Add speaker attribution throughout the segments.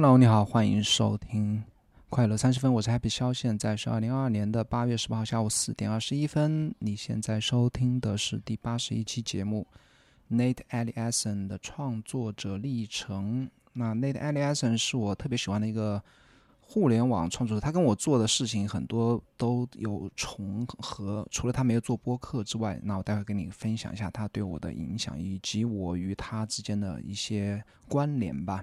Speaker 1: Hello，你好，欢迎收听快乐三十分，我是 Happy 肖，现在是二零二二年的八月十八号下午四点二十一分。你现在收听的是第八十一期节目，Nate Eliason 的创作者历程。那 Nate Eliason 是我特别喜欢的一个互联网创作者，他跟我做的事情很多都有重合，除了他没有做播客之外，那我待会跟你分享一下他对我的影响，以及我与他之间的一些关联吧。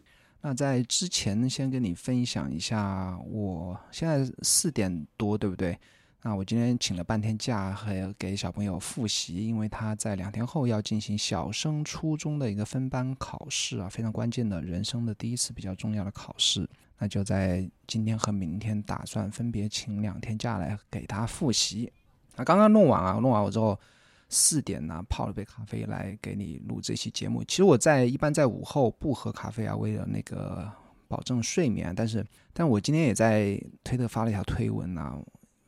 Speaker 1: 那在之前先跟你分享一下，我现在四点多，对不对？那我今天请了半天假，还要给小朋友复习，因为他在两天后要进行小升初中的一个分班考试啊，非常关键的人生的第一次比较重要的考试。那就在今天和明天打算分别请两天假来给他复习。那刚刚弄完啊，弄完我之后。四点呢，泡了杯咖啡来给你录这期节目。其实我在一般在午后不喝咖啡啊，为了那个保证睡眠。但是，但我今天也在推特发了一条推文啊。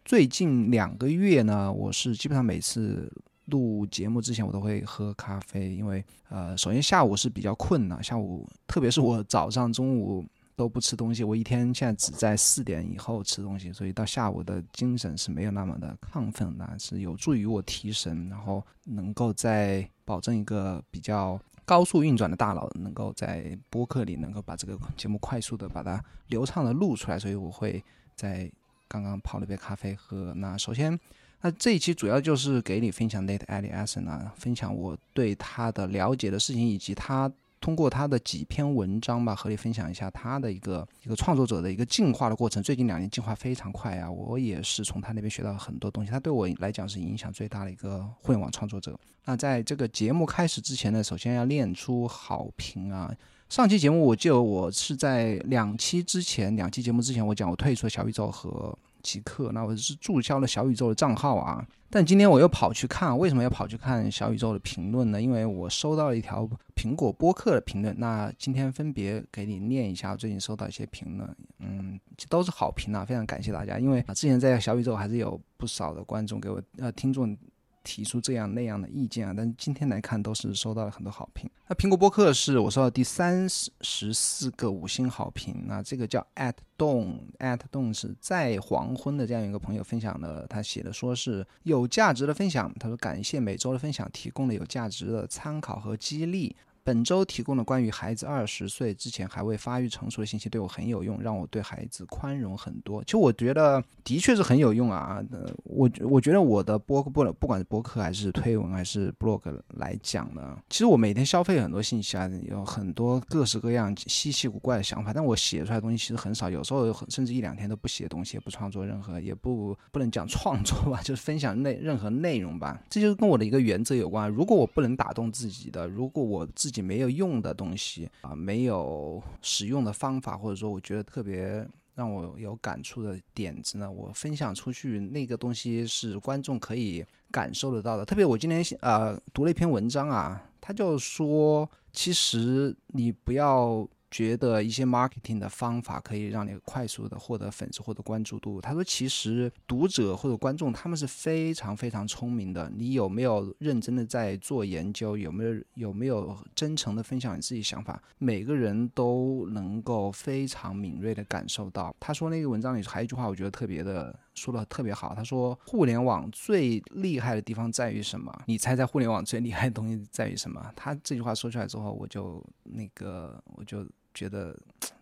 Speaker 1: 最近两个月呢，我是基本上每次录节目之前我都会喝咖啡，因为呃，首先下午是比较困的，下午特别是我早上、中午。都不吃东西，我一天现在只在四点以后吃东西，所以到下午的精神是没有那么的亢奋的，是有助于我提神，然后能够在保证一个比较高速运转的大脑，能够在播客里能够把这个节目快速的把它流畅的录出来，所以我会在刚刚泡了杯咖啡喝。那首先，那这一期主要就是给你分享 Nate Eliason 啊，分享我对他的了解的事情以及他。通过他的几篇文章吧，和你分享一下他的一个一个创作者的一个进化的过程。最近两年进化非常快啊，我也是从他那边学到很多东西。他对我来讲是影响最大的一个互联网创作者。那在这个节目开始之前呢，首先要练出好评啊。上期节目我记得我是在两期之前，两期节目之前我讲我退出了小宇宙和。即刻，那我是注销了小宇宙的账号啊，但今天我又跑去看，为什么要跑去看小宇宙的评论呢？因为我收到了一条苹果播客的评论，那今天分别给你念一下最近收到一些评论，嗯，都是好评啊，非常感谢大家，因为啊之前在小宇宙还是有不少的观众给我呃听众。提出这样那样的意见啊，但今天来看都是收到了很多好评。那苹果播客是我收到第三十四个五星好评。那这个叫 at dawn at dawn 是在黄昏的这样一个朋友分享的，他写的说是有价值的分享。他说感谢每周的分享，提供了有价值的参考和激励。本周提供的关于孩子二十岁之前还未发育成熟的信息对我很有用，让我对孩子宽容很多。其实我觉得的确是很有用啊。呃，我我觉得我的播客不不管是播客还是推文还是 blog 来讲呢，其实我每天消费很多信息啊，有很多各式各样稀奇古怪的想法，但我写出来的东西其实很少，有时候甚至一两天都不写东西，也不创作任何，也不不能讲创作吧，就是分享内任何内容吧。这就是跟我的一个原则有关。如果我不能打动自己的，如果我自己己没有用的东西啊，没有使用的方法，或者说我觉得特别让我有感触的点子呢，我分享出去那个东西是观众可以感受得到的。特别我今天呃读了一篇文章啊，他就说，其实你不要。觉得一些 marketing 的方法可以让你快速的获得粉丝或者关注度。他说，其实读者或者观众他们是非常非常聪明的。你有没有认真的在做研究？有没有有没有真诚的分享你自己想法？每个人都能够非常敏锐的感受到。他说那个文章里还有一句话，我觉得特别的说的特别好。他说，互联网最厉害的地方在于什么？你猜猜，互联网最厉害的东西在于什么？他这句话说出来之后，我就那个我就。觉得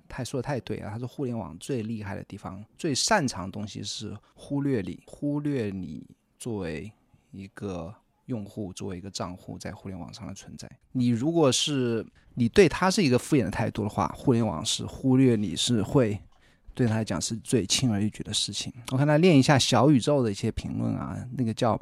Speaker 1: 太说的太对啊！他说互联网最厉害的地方、最擅长的东西是忽略你，忽略你作为一个用户作为一个账户在互联网上的存在。你如果是你对他是一个敷衍的态度的话，互联网是忽略你是会对他来讲是最轻而易举的事情。我看他练一下小宇宙的一些评论啊，那个叫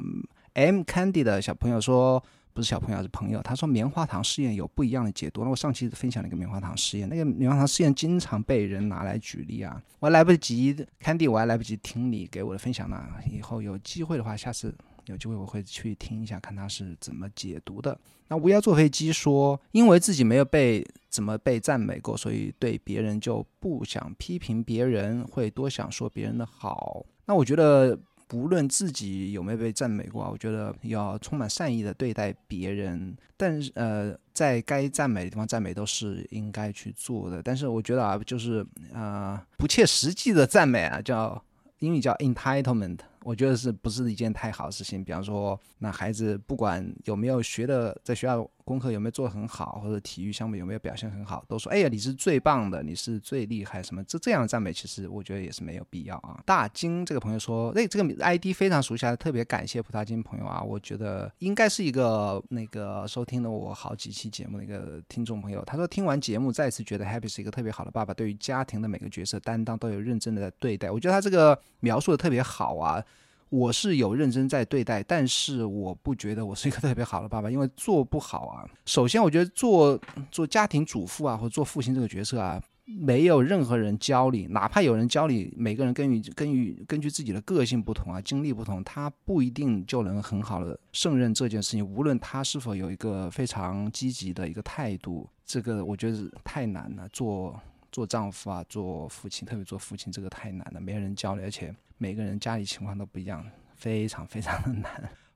Speaker 1: M Candy 的小朋友说。不是小朋友，是朋友。他说棉花糖试验有不一样的解读。那我上期分享了一个棉花糖试验，那个棉花糖试验经常被人拿来举例啊。我还来不及，Candy，我还来不及听你给我的分享呢。以后有机会的话，下次有机会我会去听一下，看他是怎么解读的。那乌鸦坐飞机说，因为自己没有被怎么被赞美过，所以对别人就不想批评别人，会多想说别人的好。那我觉得。不论自己有没有被赞美过，我觉得要充满善意的对待别人。但是，呃，在该赞美的地方赞美都是应该去做的。但是，我觉得啊，就是啊，不切实际的赞美啊，叫英语叫 entitlement。我觉得是不是一件太好的事情？比方说，那孩子不管有没有学的，在学校功课有没有做得很好，或者体育项目有没有表现很好，都说哎呀你是最棒的，你是最厉害什么？这这样的赞美其实我觉得也是没有必要啊。大金这个朋友说，哎，这个 ID 非常熟悉，特别感谢葡萄金朋友啊。我觉得应该是一个那个收听了我好几期节目的一个听众朋友。他说听完节目再次觉得 Happy 是一个特别好的爸爸，对于家庭的每个角色担当都有认真的在对待。我觉得他这个描述的特别好啊。我是有认真在对待，但是我不觉得我是一个特别好的爸爸，因为做不好啊。首先，我觉得做做家庭主妇啊，或做父亲这个角色啊，没有任何人教你，哪怕有人教你，每个人根据根据根据自己的个性不同啊，经历不同，他不一定就能很好的胜任这件事情。无论他是否有一个非常积极的一个态度，这个我觉得太难了。做做丈夫啊，做父亲，特别做父亲，这个太难了，没有人教你，而且。每个人家里情况都不一样，非常非常的难。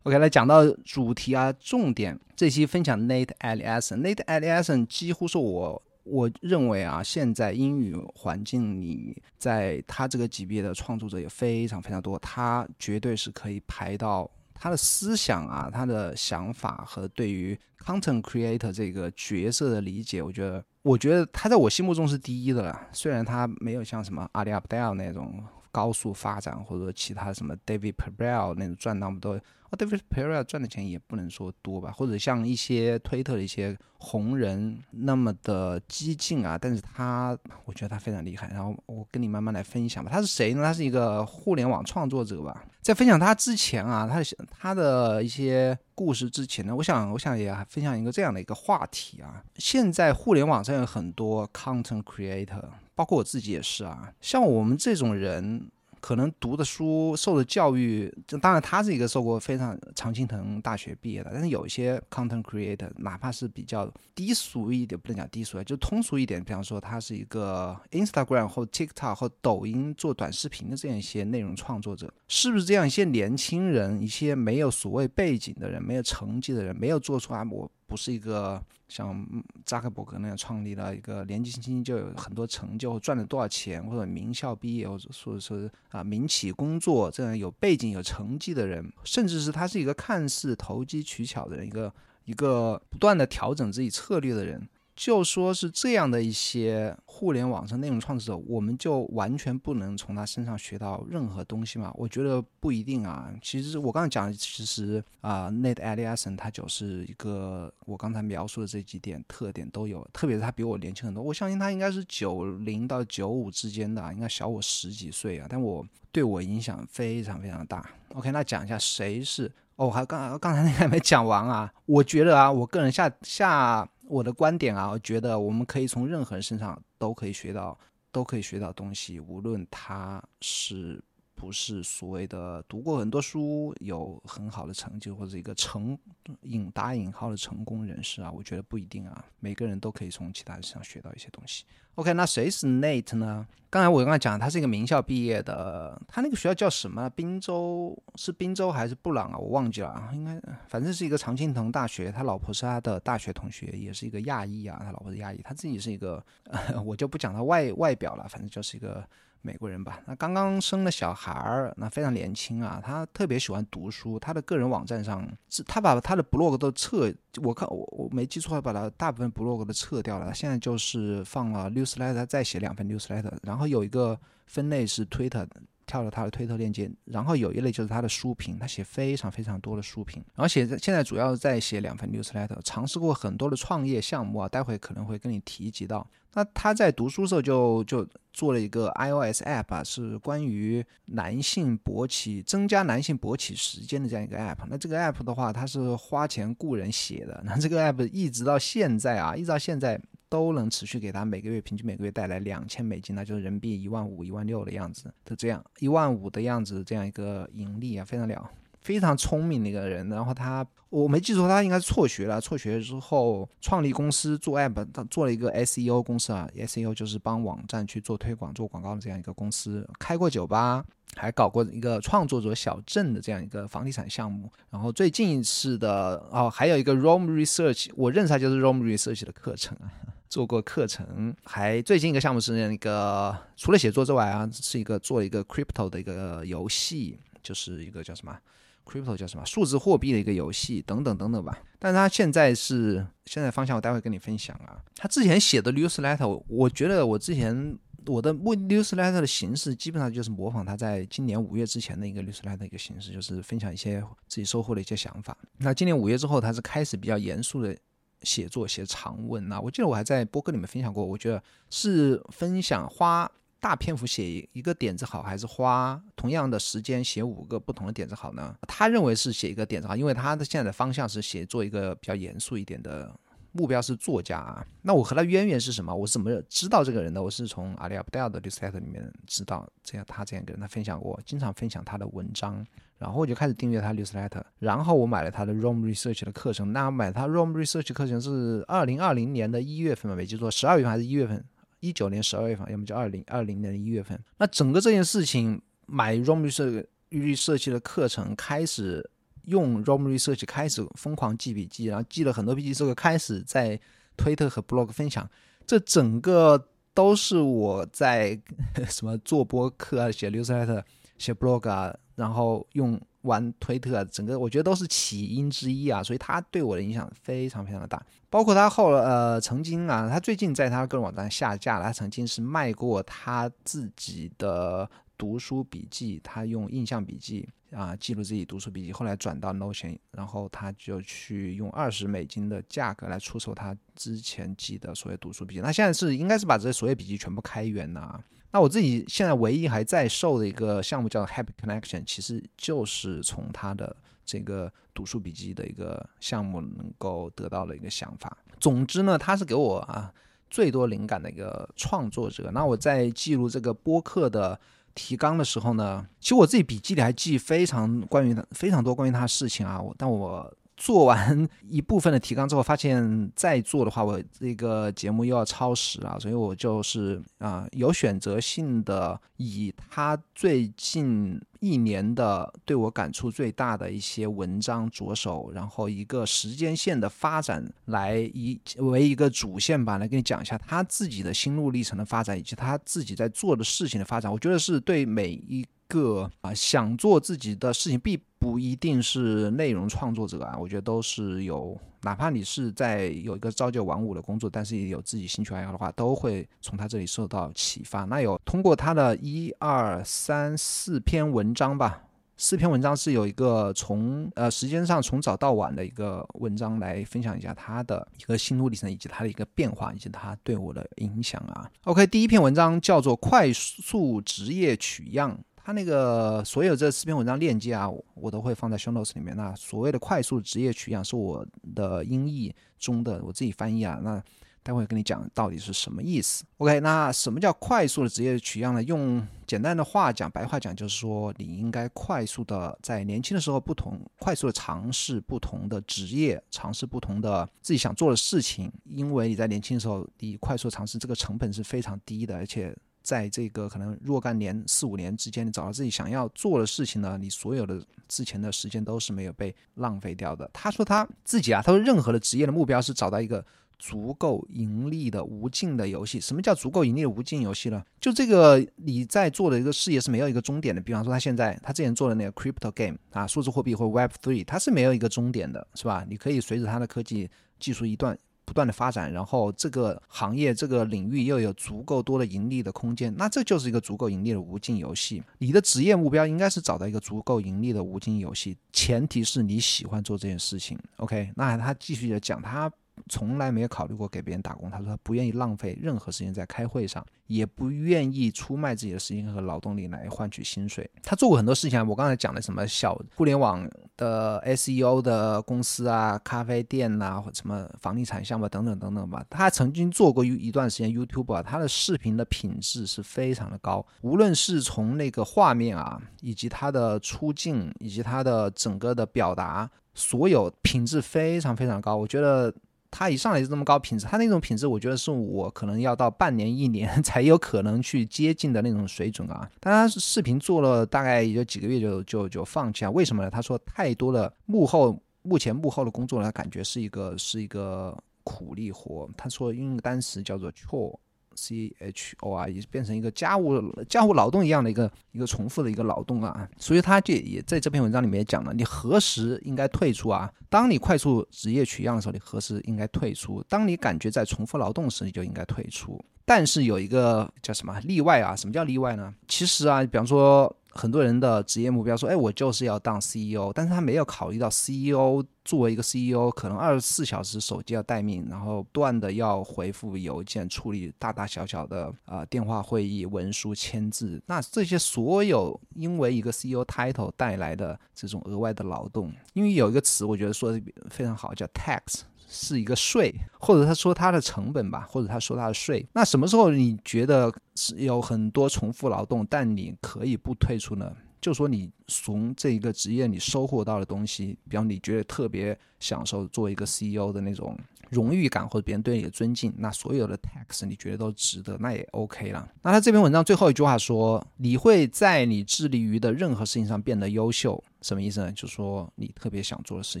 Speaker 1: OK，来讲到主题啊，重点这期分享 Nate Ellison，Nate Ellison 几乎是我我认为啊，现在英语环境里，在他这个级别的创作者也非常非常多，他绝对是可以排到他的思想啊，他的想法和对于 content creator 这个角色的理解，我觉得我觉得他在我心目中是第一的了。虽然他没有像什么阿里阿布戴尔那种。高速发展，或者说其他什么 David Perel 那种赚那么多，，David Perel 赚的钱也不能说多吧，或者像一些推特的一些红人那么的激进啊，但是他我觉得他非常厉害。然后我跟你慢慢来分享吧。他是谁呢？他是一个互联网创作者吧。在分享他之前啊，他他的一些故事之前呢，我想我想也分享一个这样的一个话题啊。现在互联网上有很多 content creator。包括我自己也是啊，像我们这种人。可能读的书、受的教育，就当然他是一个受过非常常青藤大学毕业的，但是有一些 content creator，哪怕是比较低俗一点，不能讲低俗啊，就通俗一点，比方说他是一个 Instagram 或 TikTok 或抖音做短视频的这样一些内容创作者，是不是这样一些年轻人，一些没有所谓背景的人，没有成绩的人，没有做出来我。不是一个像扎克伯格那样创立了一个年纪轻轻就有很多成就，赚了多少钱，或者名校毕业，或者说是啊民企工作这样有背景有成绩的人，甚至是他是一个看似投机取巧的人，一个一个不断的调整自己策略的人。就说是这样的一些互联网上内容创作者，我们就完全不能从他身上学到任何东西吗？我觉得不一定啊。其实我刚才讲，其实啊，Nate Ellison 他就是一个我刚才描述的这几点特点都有，特别是他比我年轻很多。我相信他应该是九零到九五之间的，应该小我十几岁啊。但我对我影响非常非常大。OK，那讲一下谁是？哦，还刚刚才那个还没讲完啊。我觉得啊，我个人下下。我的观点啊，我觉得我们可以从任何人身上都可以学到，都可以学到东西，无论他是不是所谓的读过很多书、有很好的成绩或者一个成引打引号的成功人士啊，我觉得不一定啊，每个人都可以从其他人身上学到一些东西。OK，那谁是 Nate 呢？刚才我刚才讲，他是一个名校毕业的，他那个学校叫什么？滨州是滨州还是布朗啊？我忘记了啊，应该反正是一个常青藤大学。他老婆是他的大学同学，也是一个亚裔啊。他老婆是亚裔，他自己是一个，我就不讲他外外表了，反正就是一个。美国人吧，那刚刚生了小孩儿，那非常年轻啊。他特别喜欢读书，他的个人网站上，他把他的 blog 都撤，我看我我没记错，把他大部分 blog 都撤掉了。现在就是放了 newsletter，再写两份 newsletter，然后有一个分类是 Twitter，跳到他的推特链接，然后有一类就是他的书评，他写非常非常多的书评，然后写现在主要在写两份 newsletter，尝试过很多的创业项目啊，待会可能会跟你提及到。那他在读书时候就就做了一个 iOS app 啊，是关于男性勃起增加男性勃起时间的这样一个 app。那这个 app 的话，它是花钱雇人写的，那这个 app 一直到现在啊，一直到现在。都能持续给他每个月平均每个月带来两千美金，那就是人民币一万五、一万六的样子就这样一万五的样子这样一个盈利啊，非常了，非常聪明的一个人。然后他我没记错，他应该是辍学了，辍学之后创立公司做 app，他做了一个 SEO 公司啊，SEO 就是帮网站去做推广、做广告的这样一个公司，开过酒吧。还搞过一个创作者小镇的这样一个房地产项目，然后最近一次的哦，还有一个 Rome Research，我认识他就是 Rome Research 的课程啊，做过课程。还最近一个项目是那个除了写作之外啊，是一个做一个 crypto 的一个游戏，就是一个叫什么 crypto 叫什么数字货币的一个游戏等等等等吧。但是他现在是现在方向，我待会跟你分享啊。他之前写的 newsletter，我觉得我之前。我的目 newsletter 的形式基本上就是模仿他在今年五月之前的一个 newsletter 的一个形式，就是分享一些自己收获的一些想法。那今年五月之后，他是开始比较严肃的写作，写长文那。我记得我还在播客里面分享过，我觉得是分享花大篇幅写一个点子好，还是花同样的时间写五个不同的点子好呢？他认为是写一个点子好，因为他的现在的方向是写做一个比较严肃一点的。目标是作家啊，那我和他渊源是什么？我怎么知道这个人的？我是从阿里阿布戴尔的 newsletter 里面知道这样他这样跟，他分享过，经常分享他的文章，然后我就开始订阅他 newsletter，然后我买了他的 ROM Research 的课程。那买他 ROM Research 课程是二零二零年的一月份吧，没记错，十二月份还是一月份？一九年十二月份，要么就二零二零年的一月份。那整个这件事情，买 ROM Research Research 的课程开始。用 Rom Research 开始疯狂记笔记，然后记了很多笔记之后，开始在推特和 blog 分享。这整个都是我在 什么做播客啊、写 newsletter、写 blog 啊，然后用玩推特啊，整个我觉得都是起因之一啊。所以他对我的影响非常非常的大。包括他后呃曾经啊，他最近在他个人网站下架了，他曾经是卖过他自己的读书笔记，他用印象笔记。啊，记录自己读书笔记，后来转到 Notion，然后他就去用二十美金的价格来出售他之前记的所有读书笔记。那现在是应该是把这些所有笔记全部开源了。啊那我自己现在唯一还在售的一个项目叫 Happy Connection，其实就是从他的这个读书笔记的一个项目能够得到的一个想法。总之呢，他是给我啊最多灵感的一个创作者。那我在记录这个播客的。提纲的时候呢，其实我自己笔记里还记非常关于他非常多关于他的事情啊，我但我。做完一部分的提纲之后，发现再做的话，我这个节目又要超时啊，所以我就是啊，有选择性的以他最近一年的对我感触最大的一些文章着手，然后一个时间线的发展来以为一个主线吧，来跟你讲一下他自己的心路历程的发展，以及他自己在做的事情的发展。我觉得是对每一。个啊，想做自己的事情，并不一定是内容创作者啊。我觉得都是有，哪怕你是在有一个朝九晚五的工作，但是也有自己兴趣爱好的话，都会从他这里受到启发。那有通过他的一二三四篇文章吧，四篇文章是有一个从呃时间上从早到晚的一个文章来分享一下他的一个心路历程，以及他的一个变化，以及他对我的影响啊。OK，第一篇文章叫做《快速职业取样》。他那个所有这四篇文章链接啊，我都会放在 show notes 里面。那所谓的快速职业取样是我的音译中的我自己翻译啊。那待会跟你讲到底是什么意思。OK，那什么叫快速的职业取样呢？用简单的话讲，白话讲就是说，你应该快速的在年轻的时候不同，快速的尝试不同的职业，尝试不同的自己想做的事情。因为你在年轻的时候，你快速尝试这个成本是非常低的，而且。在这个可能若干年四五年之间，你找到自己想要做的事情呢，你所有的之前的时间都是没有被浪费掉的。他说他自己啊，他说任何的职业的目标是找到一个足够盈利的无尽的游戏。什么叫足够盈利的无尽游戏呢？就这个你在做的一个事业是没有一个终点的。比方说他现在他之前做的那个 crypto game 啊，数字货币或 Web three，它是没有一个终点的，是吧？你可以随着它的科技技术一段。不断的发展，然后这个行业这个领域又有足够多的盈利的空间，那这就是一个足够盈利的无尽游戏。你的职业目标应该是找到一个足够盈利的无尽游戏，前提是你喜欢做这件事情。OK，那他继续的讲他。从来没有考虑过给别人打工。他说他不愿意浪费任何时间在开会上，也不愿意出卖自己的时间和劳动力来换取薪水。他做过很多事情啊，我刚才讲的什么小互联网的 SEO 的公司啊，咖啡店呐，或什么房地产项目等等等等吧。他曾经做过一一段时间 YouTube 啊，他的视频的品质是非常的高，无论是从那个画面啊，以及他的出镜，以及他的整个的表达，所有品质非常非常高。我觉得。他一上来就这么高品质，他那种品质，我觉得是我可能要到半年一年 才有可能去接近的那种水准啊。但他视频做了大概也就几个月就就就放弃了，为什么呢？他说太多的幕后目前幕后的工作呢，感觉是一个是一个苦力活。他说用个单词叫做 chore。C H O R 也变成一个家务家务劳动一样的一个一个重复的一个劳动啊，所以他就也在这篇文章里面也讲了，你何时应该退出啊？当你快速职业取样的时候，你何时应该退出？当你感觉在重复劳动时，你就应该退出。但是有一个叫什么例外啊？什么叫例外呢？其实啊，比方说。很多人的职业目标说：“哎，我就是要当 CEO。”但是他没有考虑到 CEO 作为一个 CEO，可能二十四小时手机要待命，然后不断的要回复邮件、处理大大小小的啊电话会议、文书签字。那这些所有因为一个 CEO title 带来的这种额外的劳动，因为有一个词我觉得说的非常好，叫 tax。是一个税，或者他说他的成本吧，或者他说他的税。那什么时候你觉得是有很多重复劳动，但你可以不退出呢？就说你从这一个职业你收获到的东西，比方你觉得特别享受做一个 CEO 的那种荣誉感，或者别人对你的尊敬，那所有的 tax 你觉得都值得，那也 OK 了。那他这篇文章最后一句话说：你会在你致力于的任何事情上变得优秀。什么意思呢？就是说你特别想做的事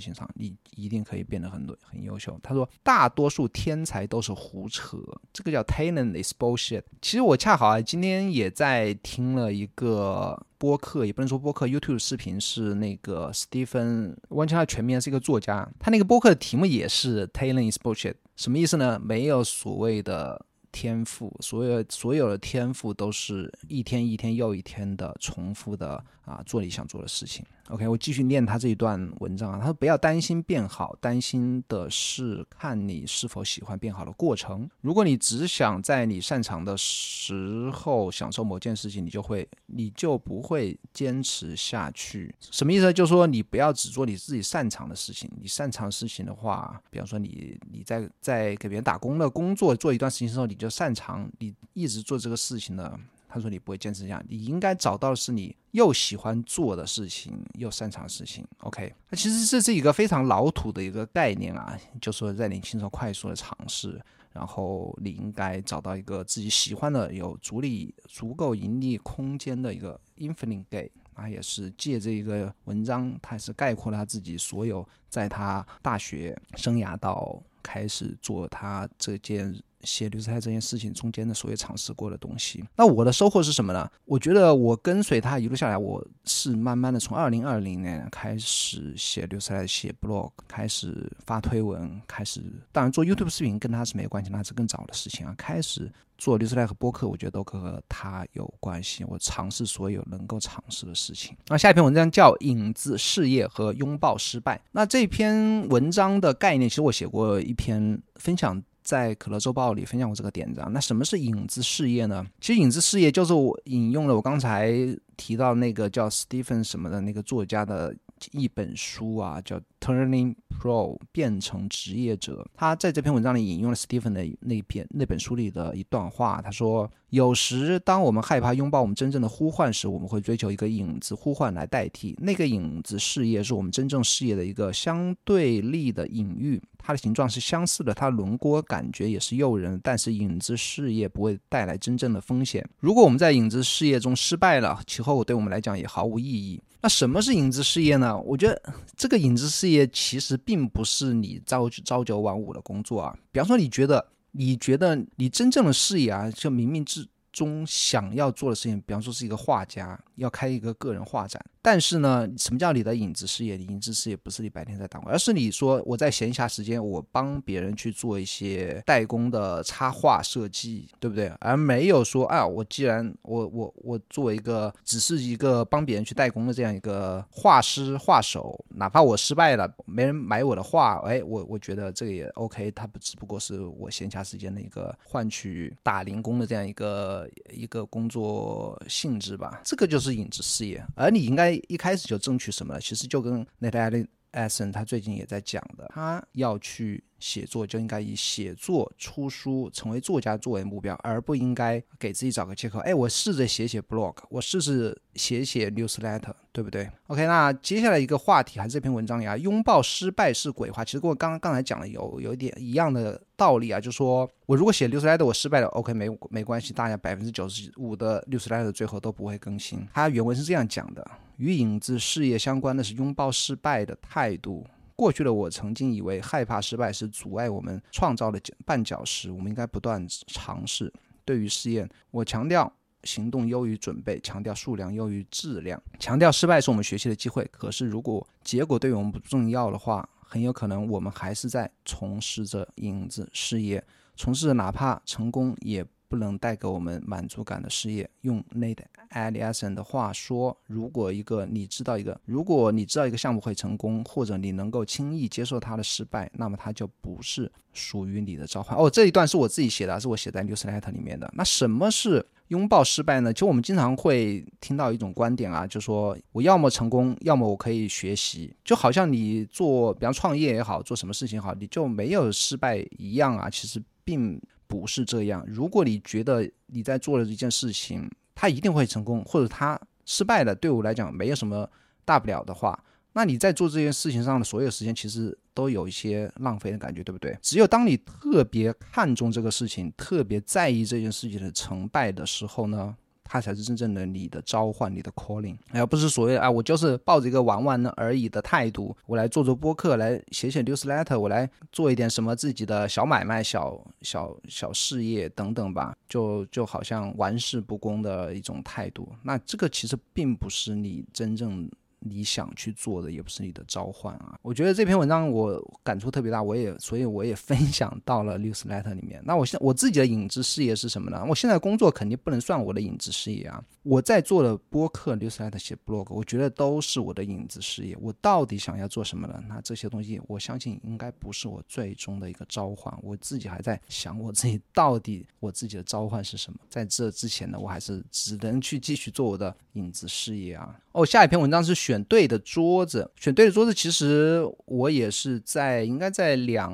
Speaker 1: 情上，你一定可以变得很多很优秀。他说，大多数天才都是胡扯，这个叫 talent is bullshit。其实我恰好啊，今天也在听了一个播客，也不能说播客，YouTube 视频是那个 Stephen，完全他全名是一个作家，他那个播客的题目也是 talent is bullshit，什么意思呢？没有所谓的。天赋，所有所有的天赋都是一天一天又一天的重复的啊，做你想做的事情。OK，我继续念他这一段文章啊。他说：“不要担心变好，担心的是看你是否喜欢变好的过程。如果你只想在你擅长的时候享受某件事情，你就会，你就不会坚持下去。什么意思？就是说你不要只做你自己擅长的事情。你擅长事情的话，比方说你你在在给别人打工的工作做一段时间之后，你就擅长，你一直做这个事情呢。”他说：“你不会坚持这样，你应该找到是你又喜欢做的事情，又擅长事情。OK，那其实这是一个非常老土的一个概念啊，就说在年轻时候快速的尝试，然后你应该找到一个自己喜欢的、有足力、足够盈利空间的一个 infinite game。他也是借这一个文章，他是概括了他自己所有在他大学生涯到开始做他这件。”写刘斯泰这件事情中间的所有尝试过的东西，那我的收获是什么呢？我觉得我跟随他一路下来，我是慢慢的从二零二零年开始写刘斯泰，写 blog，开始发推文，开始当然做 YouTube 视频跟他是没有关系，那是更早的事情啊。开始做刘斯泰和播客，我觉得都和他有关系。我尝试所有能够尝试的事情。那下一篇文章叫《影子事业和拥抱失败》。那这篇文章的概念，其实我写过一篇分享。在可乐周报里分享过这个点子啊，那什么是影子事业呢？其实影子事业就是我引用了我刚才提到那个叫 Stephen 什么的那个作家的一本书啊，叫 Turning Pro 变成职业者。他在这篇文章里引用了 Stephen 的那篇那本书里的一段话，他说。有时，当我们害怕拥抱我们真正的呼唤时，我们会追求一个影子呼唤来代替。那个影子事业是我们真正事业的一个相对立的隐喻，它的形状是相似的，它轮廓感觉也是诱人。但是，影子事业不会带来真正的风险。如果我们在影子事业中失败了，其后对我们来讲也毫无意义。那什么是影子事业呢？我觉得这个影子事业其实并不是你朝朝九晚五的工作啊。比方说，你觉得。你觉得你真正的事业啊，就冥冥之中想要做的事情，比方说是一个画家，要开一个个人画展。但是呢，什么叫你的影子事业？你影子事业不是你白天在打工，而是你说我在闲暇时间我帮别人去做一些代工的插画设计，对不对？而没有说啊，我既然我我我作为一个只是一个帮别人去代工的这样一个画师画手，哪怕我失败了，没人买我的画，哎，我我觉得这个也 OK，它不只不过是我闲暇时间的一个换取打零工的这样一个一个工作性质吧。这个就是是影子事业，而你应该。一开始就争取什么？其实就跟 Natalie Essen 他最近也在讲的，他要去。写作就应该以写作、出书、成为作家作为目标，而不应该给自己找个借口。哎，我试着写写 blog，我试试写写 newsletter，对不对？OK，那接下来一个话题还是这篇文章呀，拥抱失败是鬼话。其实跟我刚刚才讲的有有一点一样的道理啊，就说我如果写 newsletter 我失败了，OK，没没关系，大家百分之九十五的 newsletter 最后都不会更新。他原文是这样讲的：与影子事业相关的是拥抱失败的态度。过去的我曾经以为害怕失败是阻碍我们创造的绊脚石，我们应该不断尝试。对于试验，我强调行动优于准备，强调数量优于质量，强调失败是我们学习的机会。可是如果结果对于我们不重要的话，很有可能我们还是在从事着影子事业，从事着哪怕成功也。不能带给我们满足感的事业。用 Nate a l i s o n 的话说，如果一个你知道一个，如果你知道一个项目会成功，或者你能够轻易接受它的失败，那么它就不是属于你的召唤。哦，这一段是我自己写的，是我写在 Newsletter 里面的。那什么是拥抱失败呢？其实我们经常会听到一种观点啊，就说我要么成功，要么我可以学习，就好像你做，比方创业也好，做什么事情好，你就没有失败一样啊。其实并。不是这样。如果你觉得你在做的一件事情，它一定会成功，或者它失败了，对我来讲没有什么大不了的话，那你在做这件事情上的所有时间，其实都有一些浪费的感觉，对不对？只有当你特别看重这个事情，特别在意这件事情的成败的时候呢？它才是真正的你的召唤，你的 calling，而不是所谓啊，我就是抱着一个玩玩而已的态度，我来做做播客，来写写 newsletter，我来做一点什么自己的小买卖、小小小事业等等吧，就就好像玩世不恭的一种态度。那这个其实并不是你真正。你想去做的也不是你的召唤啊！我觉得这篇文章我感触特别大，我也所以我也分享到了 newsletter 里面。那我现我自己的影子事业是什么呢？我现在工作肯定不能算我的影子事业啊！我在做的播客 newsletter 写 blog，我觉得都是我的影子事业。我到底想要做什么呢？那这些东西我相信应该不是我最终的一个召唤。我自己还在想我自己到底我自己的召唤是什么。在这之前呢，我还是只能去继续做我的影子事业啊！哦，下一篇文章是选对的桌子。选对的桌子，其实我也是在应该在两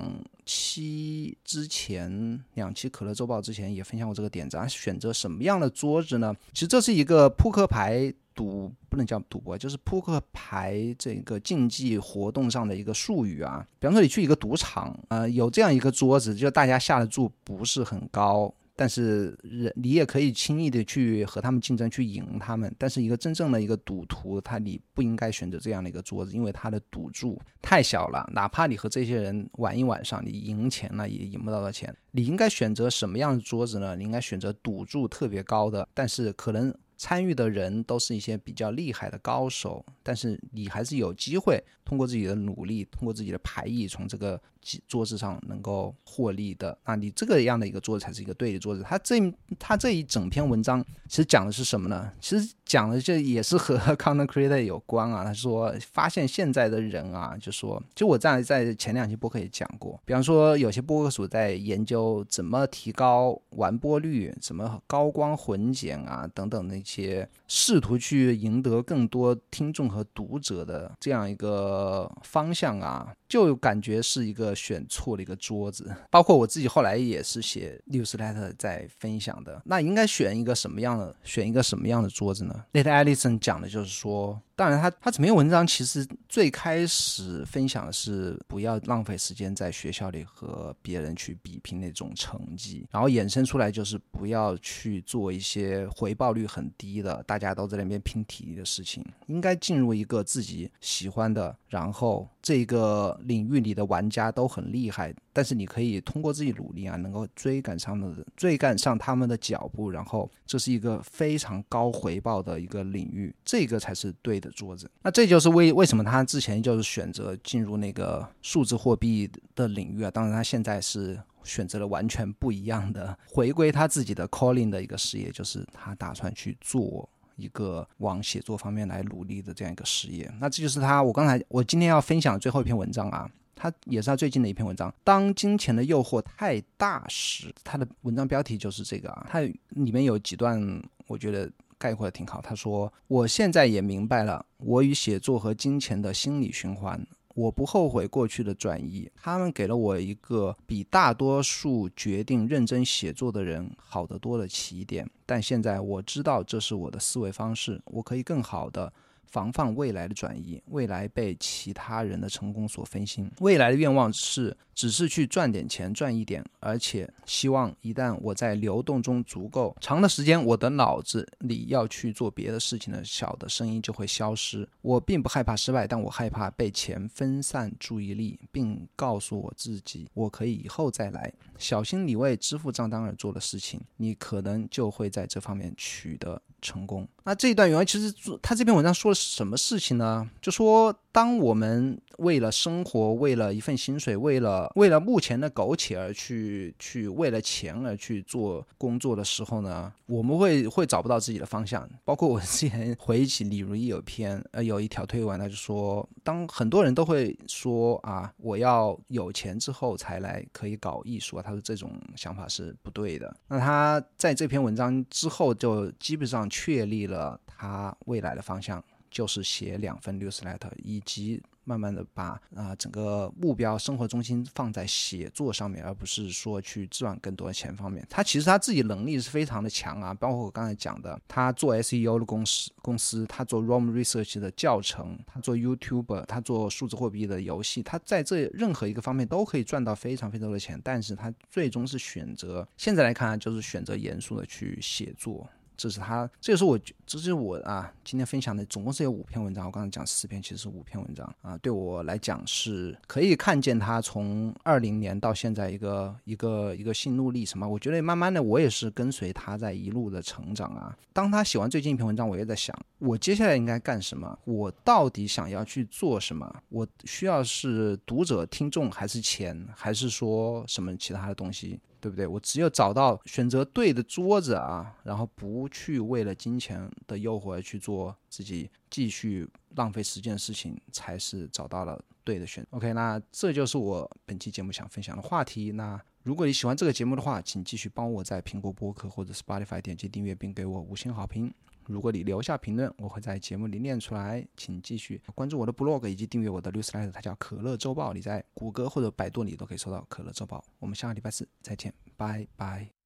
Speaker 1: 期之前，两期可乐周报之前也分享过这个点子啊。选择什么样的桌子呢？其实这是一个扑克牌赌，不能叫赌博，就是扑克牌这个竞技活动上的一个术语啊。比方说，你去一个赌场，呃，有这样一个桌子，就大家下的注不是很高。但是人你也可以轻易的去和他们竞争，去赢他们。但是一个真正的一个赌徒，他你不应该选择这样的一个桌子，因为他的赌注太小了。哪怕你和这些人玩一晚上，你赢钱了也赢不到的钱。你应该选择什么样的桌子呢？你应该选择赌注特别高的，但是可能参与的人都是一些比较厉害的高手，但是你还是有机会通过自己的努力，通过自己的排异从这个。桌子上能够获利的，那你这个样的一个桌子才是一个对的桌子。他这他这一整篇文章其实讲的是什么呢？其实讲的这也是和 content creator 有关啊。他说发现现在的人啊，就说就我在在前两期播客也讲过，比方说有些播客主在研究怎么提高完播率，怎么高光混剪啊等等那些，试图去赢得更多听众和读者的这样一个方向啊。就感觉是一个选错了一个桌子，包括我自己后来也是写 newsletter 在分享的，那应该选一个什么样的，选一个什么样的桌子呢？Nate Allison 讲的就是说。当然，他他整篇文章其实最开始分享的是不要浪费时间在学校里和别人去比拼那种成绩，然后衍生出来就是不要去做一些回报率很低的，大家都在那边拼体力的事情，应该进入一个自己喜欢的，然后这个领域里的玩家都很厉害，但是你可以通过自己努力啊，能够追赶上的追赶上他们的脚步，然后这是一个非常高回报的一个领域，这个才是对的桌子。那这就是为为什么他之前就是选择进入那个数字货币的领域啊，当然他现在是选择了完全不一样的，回归他自己的 calling 的一个事业，就是他打算去做。一个往写作方面来努力的这样一个事业，那这就是他。我刚才我今天要分享最后一篇文章啊，他也是他最近的一篇文章。当金钱的诱惑太大时，他的文章标题就是这个啊。他里面有几段我觉得概括的挺好。他说：“我现在也明白了，我与写作和金钱的心理循环。”我不后悔过去的转移，他们给了我一个比大多数决定认真写作的人好得多的起点。但现在我知道这是我的思维方式，我可以更好的。防范未来的转移，未来被其他人的成功所分心。未来的愿望是，只是去赚点钱，赚一点，而且希望一旦我在流动中足够长的时间，我的脑子里要去做别的事情的小的声音就会消失。我并不害怕失败，但我害怕被钱分散注意力，并告诉我自己，我可以以后再来。小心你为支付账单而做的事情，你可能就会在这方面取得。成功。那这一段原文其实他这篇文章说了什么事情呢？就说当我们为了生活，为了一份薪水，为了为了目前的苟且而去去为了钱而去做工作的时候呢，我们会会找不到自己的方向。包括我之前 回忆起李如一有篇呃有一条推文，他就说，当很多人都会说啊，我要有钱之后才来可以搞艺术啊，他说这种想法是不对的。那他在这篇文章之后就基本上。确立了他未来的方向，就是写两份 newsletter，以及慢慢的把啊整个目标生活中心放在写作上面，而不是说去赚更多的钱方面。他其实他自己能力是非常的强啊，包括我刚才讲的，他做 SEO 的公司，公司他做 ROM Research 的教程，他做 YouTuber，他做数字货币的游戏，他在这任何一个方面都可以赚到非常非常多的钱。但是他最终是选择现在来看，就是选择严肃的去写作。这是他，这也是我，这是我啊，今天分享的总共是有五篇文章。我刚才讲四篇，其实是五篇文章啊。对我来讲是可以看见他从二零年到现在一个一个一个心路历程嘛。我觉得慢慢的我也是跟随他在一路的成长啊。当他写完最近一篇文章，我也在想，我接下来应该干什么？我到底想要去做什么？我需要是读者、听众，还是钱，还是说什么其他的东西？对不对？我只有找到选择对的桌子啊，然后不去为了金钱的诱惑而去做自己继续浪费时间的事情，才是找到了对的选择。OK，那这就是我本期节目想分享的话题。那如果你喜欢这个节目的话，请继续帮我在苹果播客或者 Spotify 点击订阅，并给我五星好评。如果你留下评论，我会在节目里念出来。请继续关注我的 blog 以及订阅我的 newsletter，它叫可乐周报。你在谷歌或者百度里都可以搜到可乐周报。我们下个礼拜四再见，拜拜。